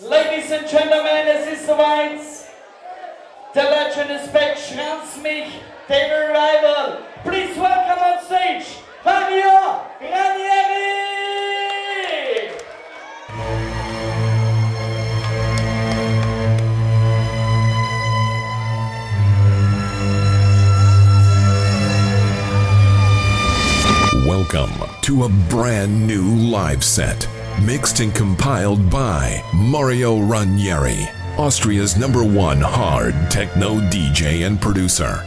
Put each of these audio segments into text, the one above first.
Ladies and gentlemen, es ist soweit. The legend is back, Schranz mich, David Rival. Please welcome on stage, Fabio Ranieri! Welcome to a brand new live set, mixed and compiled by Mario Ranieri, Austria's number one hard techno DJ and producer.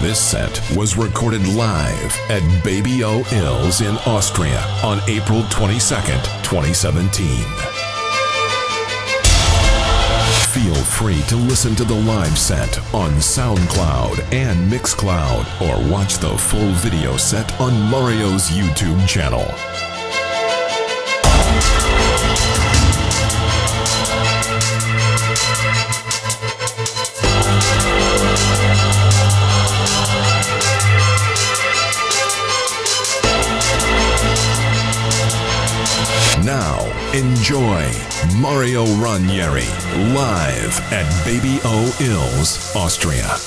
This set was recorded live at Baby O Ilz in Austria on April 22nd, 2017. Feel free to listen to the live set on SoundCloud and Mixcloud or watch the full video set on Mario's YouTube channel. Now, enjoy Mario Ranieri live at Baby O Ilz, Austria.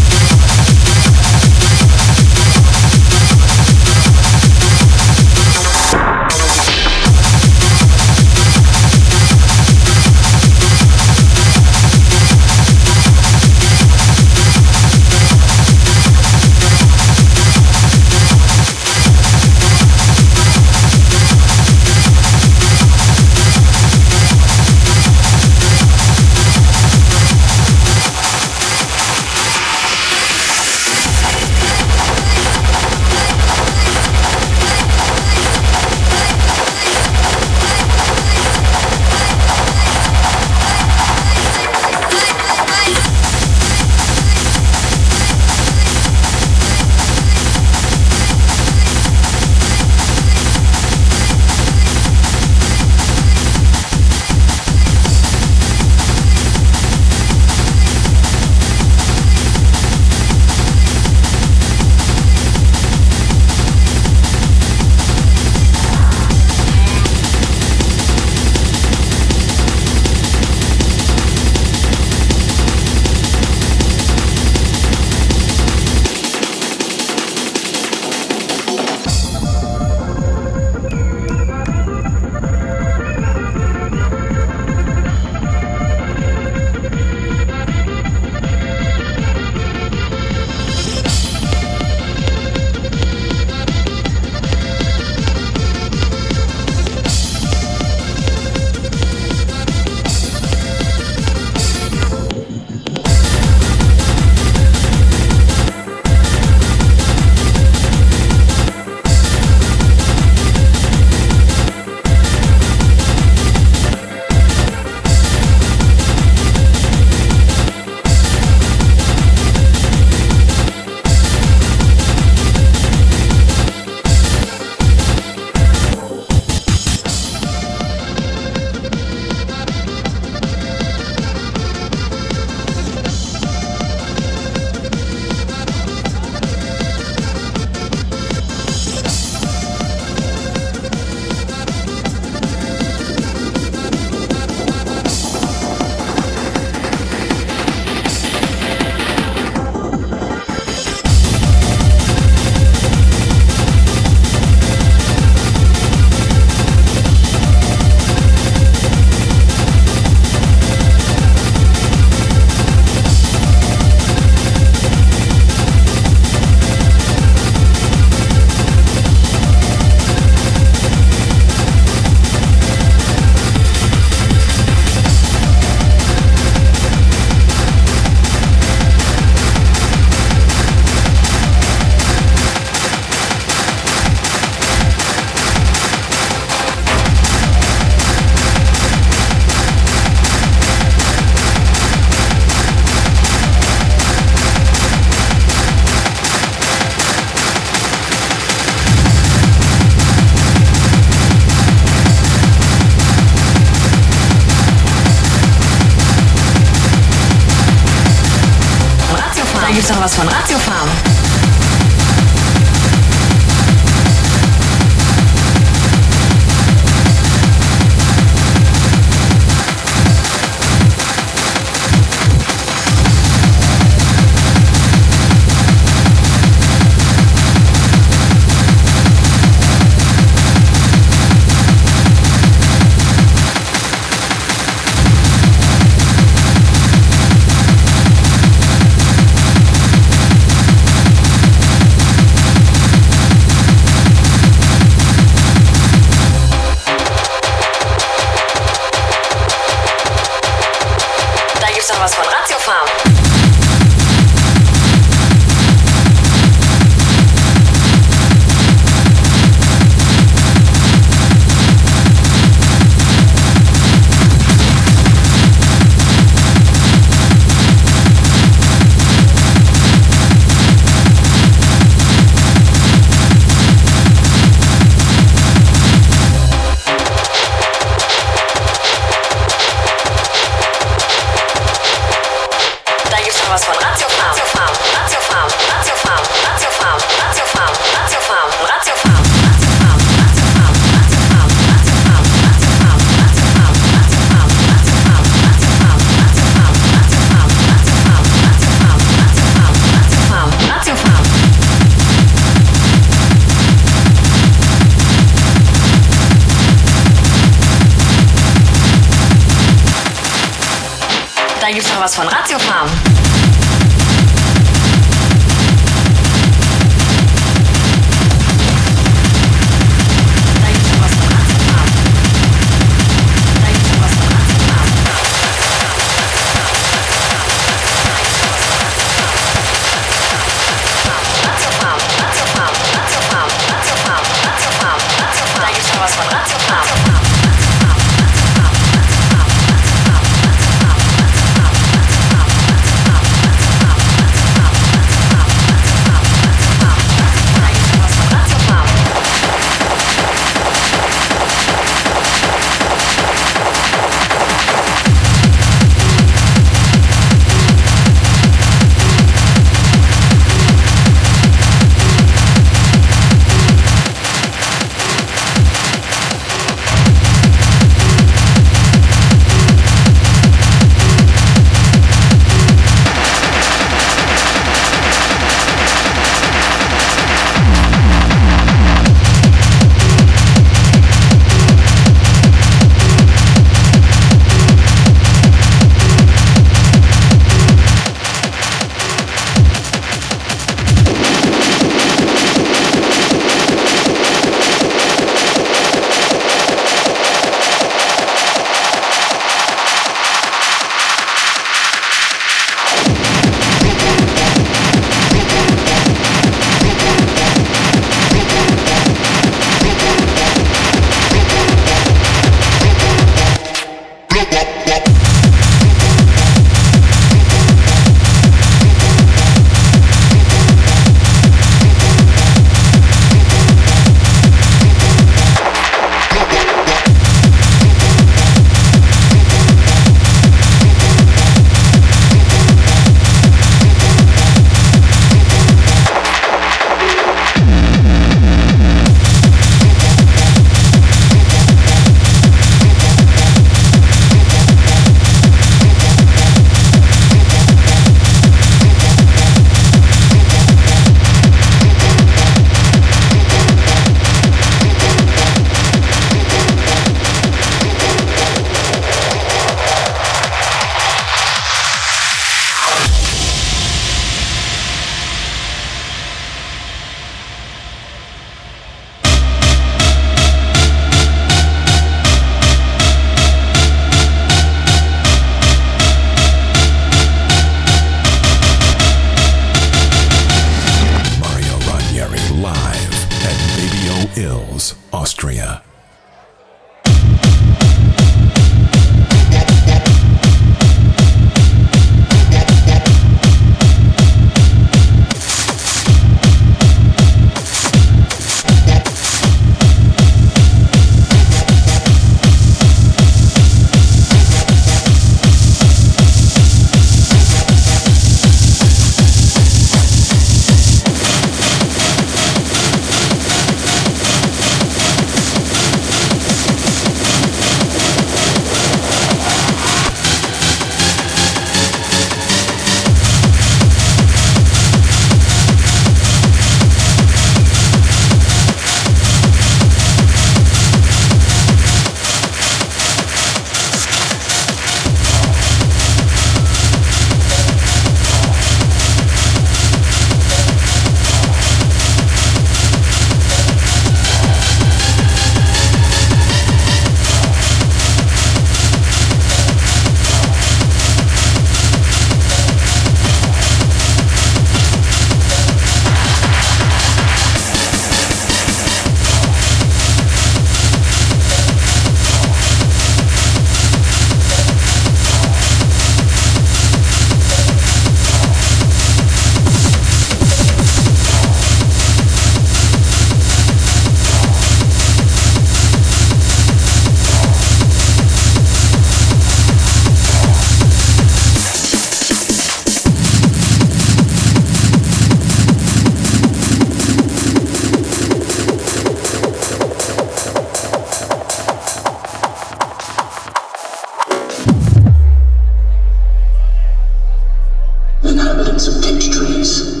Evidence of peach trees.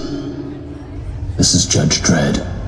This is Judge Dredd.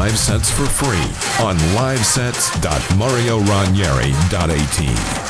Live sets for free on livesets.marioranieri.at.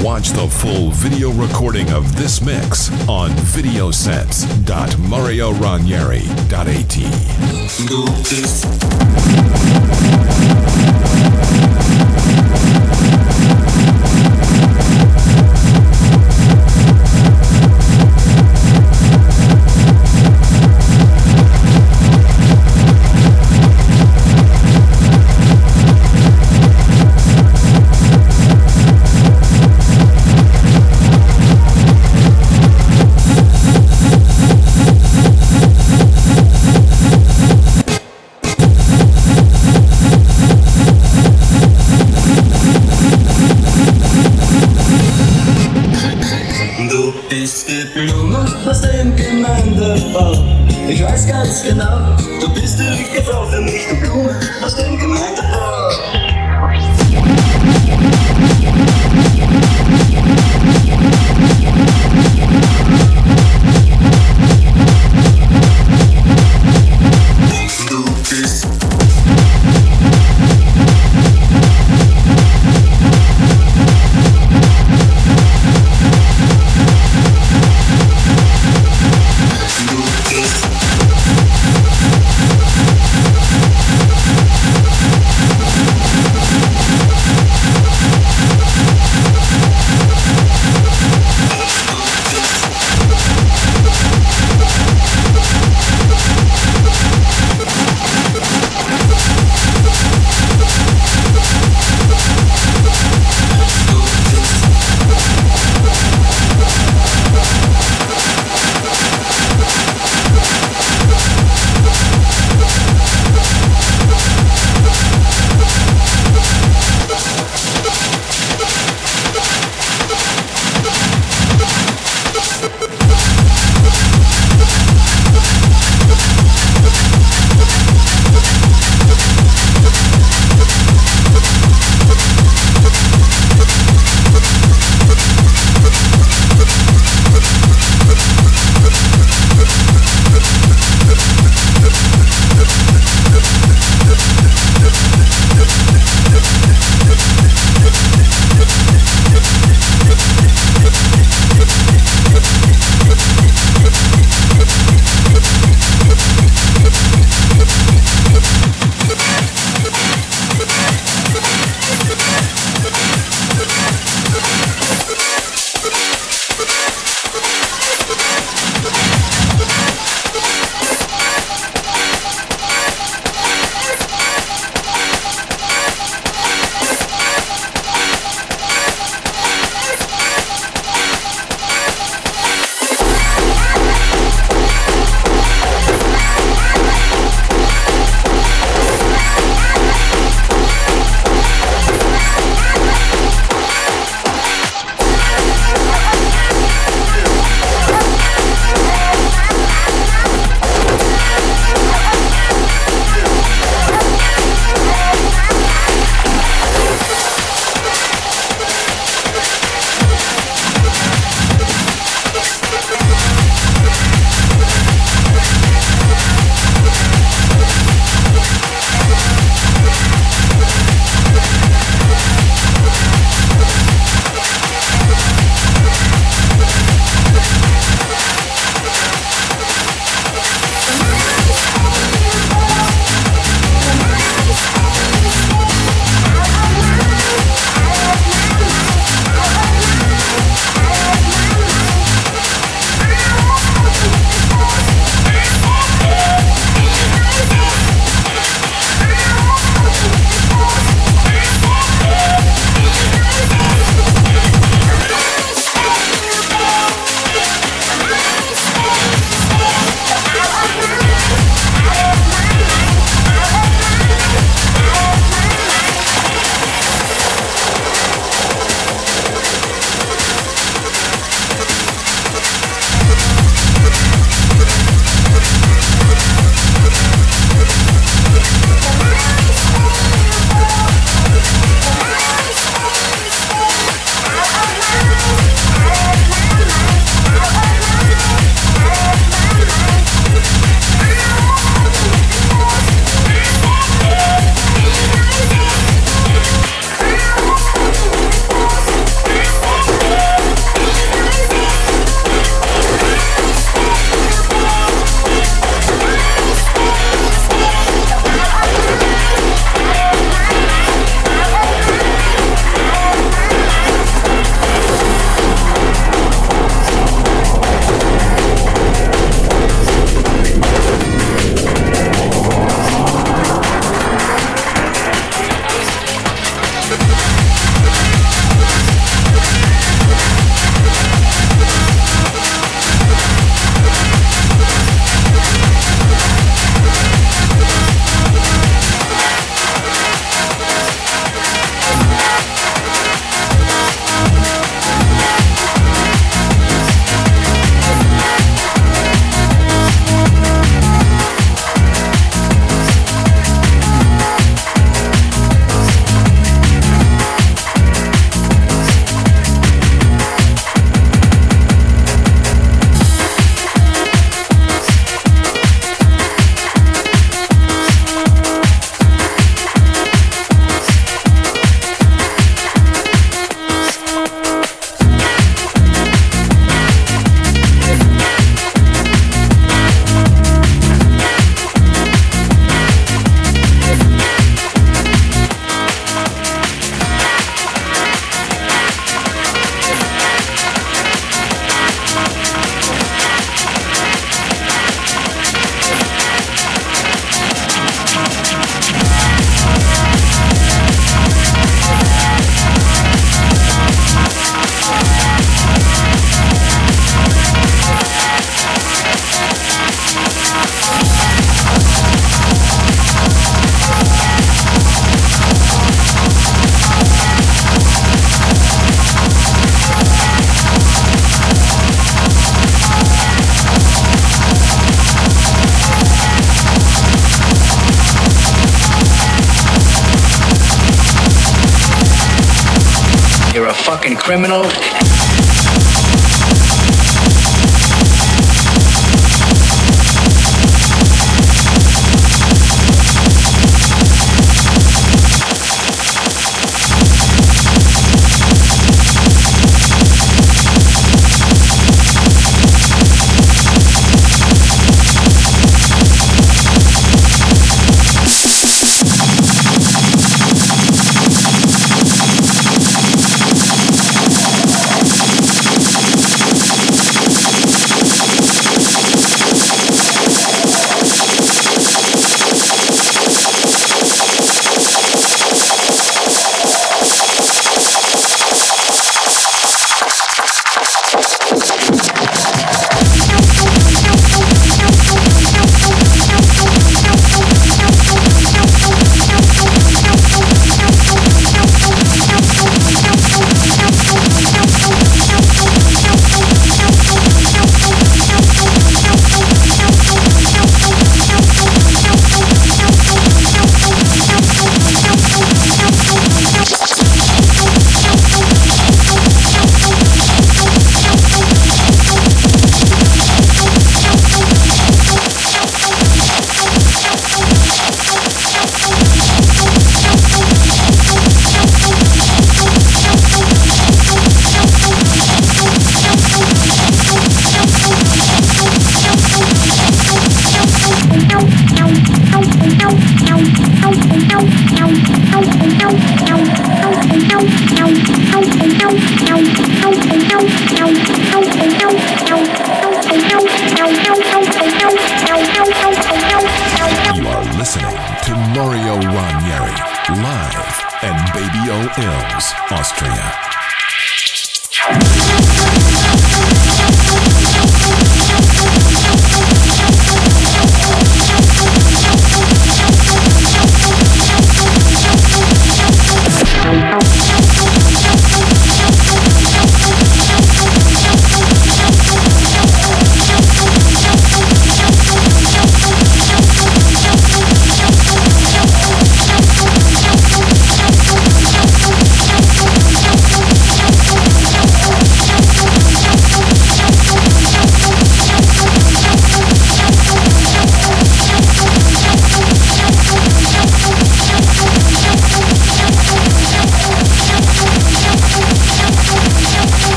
Watch the full video recording of this mix on videosets.marioranieri.at.